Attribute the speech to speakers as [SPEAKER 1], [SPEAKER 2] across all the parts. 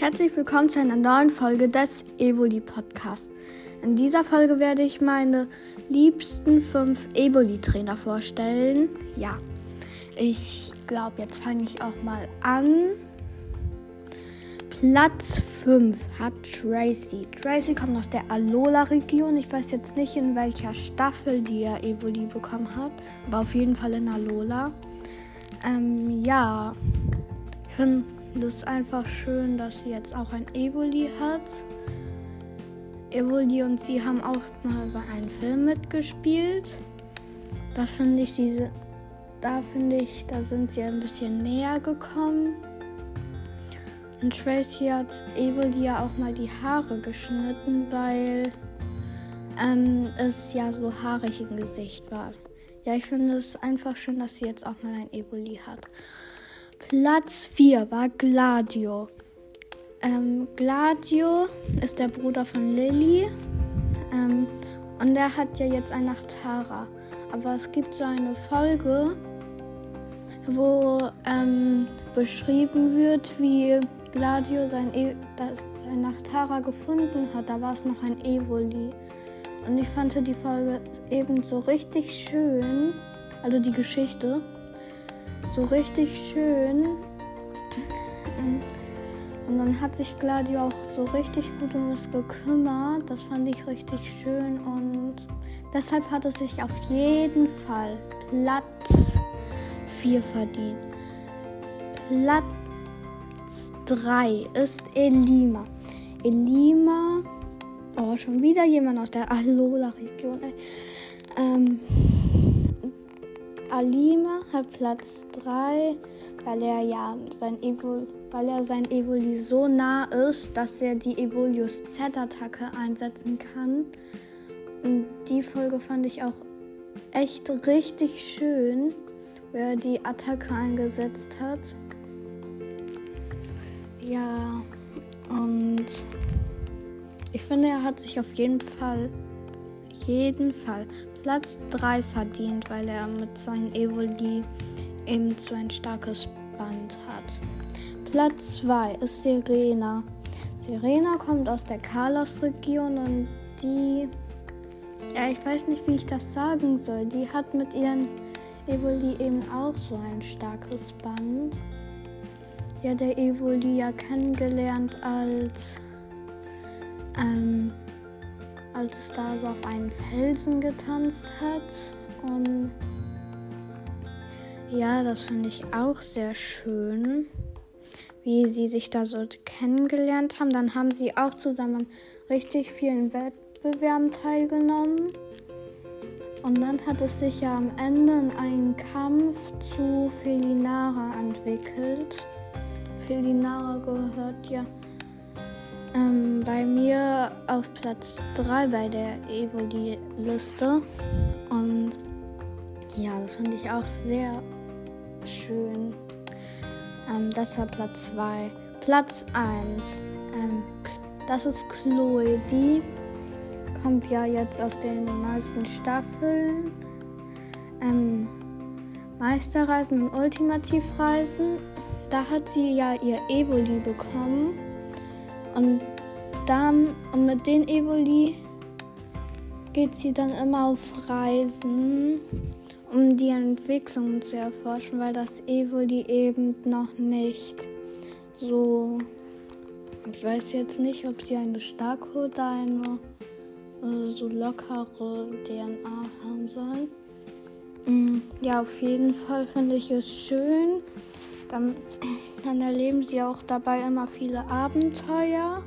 [SPEAKER 1] Herzlich willkommen zu einer neuen Folge des Evoli Podcasts. In dieser Folge werde ich meine liebsten fünf Evoli-Trainer vorstellen. Ja, ich glaube, jetzt fange ich auch mal an. Platz 5 hat Tracy. Tracy kommt aus der Alola-Region. Ich weiß jetzt nicht, in welcher Staffel die er Evoli bekommen hat, aber auf jeden Fall in Alola. Ähm, ja, ich finde es einfach schön, dass sie jetzt auch ein Evoli hat. Evoli und sie haben auch mal bei einem Film mitgespielt. Da finde ich sie, da finde ich, da sind sie ein bisschen näher gekommen. Und Tracy hat Evoli ja auch mal die Haare geschnitten, weil ähm, es ja so haarig im Gesicht war. Ja, ich finde es einfach schön, dass sie jetzt auch mal ein Evoli hat. Platz 4 war Gladio. Ähm, Gladio ist der Bruder von Lilly. Ähm, und der hat ja jetzt ein Nachtara. Aber es gibt so eine Folge, wo ähm, beschrieben wird, wie Gladio sein, e das, sein Nachtara gefunden hat. Da war es noch ein Evoli. Und ich fand die Folge eben so richtig schön. Also die Geschichte. So richtig schön. Und dann hat sich Gladio auch so richtig gut um es gekümmert. Das fand ich richtig schön. Und deshalb hat es sich auf jeden Fall Platz 4 verdient. Platz 3 ist Elima. Elima Oh, schon wieder jemand aus der Alola-Region. Ähm, Alima hat Platz 3, weil er ja sein Evol weil er sein Evoli so nah ist, dass er die Evolius Z-Attacke einsetzen kann. Und die Folge fand ich auch echt richtig schön, wer die Attacke eingesetzt hat. Ja, und ich finde, er hat sich auf jeden Fall, jeden Fall Platz 3 verdient, weil er mit seinen Evoli eben so ein starkes Band hat. Platz 2 ist Serena. Serena kommt aus der Carlos-Region und die, ja, ich weiß nicht, wie ich das sagen soll. Die hat mit ihren Evoli eben auch so ein starkes Band. Ja, der Evoli ja kennengelernt als ähm, als es da so auf einen Felsen getanzt hat. Und ja, das finde ich auch sehr schön, wie sie sich da so kennengelernt haben. Dann haben sie auch zusammen richtig vielen Wettbewerben teilgenommen. Und dann hat es sich ja am Ende in einen Kampf zu Felinara entwickelt. Felinara gehört ja ähm, bei mir auf Platz 3 bei der Evoli-Liste. Und ja, das finde ich auch sehr schön. Ähm, das war Platz 2. Platz 1. Ähm, das ist Chloe. Die kommt ja jetzt aus den neuesten Staffeln. Ähm, Meisterreisen und Ultimativreisen. Da hat sie ja ihr Evoli bekommen. Und dann und mit den Evoli geht sie dann immer auf Reisen, um die Entwicklung zu erforschen, weil das Evoli eben noch nicht so. Ich weiß jetzt nicht, ob sie eine starke oder eine äh, so lockere DNA haben soll. Mm, ja, auf jeden Fall finde ich es schön. Dann dann erleben sie auch dabei immer viele Abenteuer.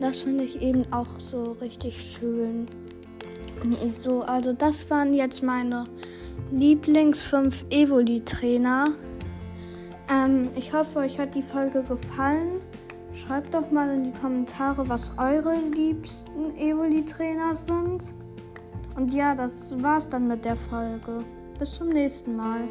[SPEAKER 1] Das finde ich eben auch so richtig schön. So, also das waren jetzt meine Lieblings 5 Evoli-Trainer. Ähm, ich hoffe, euch hat die Folge gefallen. Schreibt doch mal in die Kommentare, was eure liebsten Evoli-Trainer sind. Und ja, das war's dann mit der Folge. Bis zum nächsten Mal.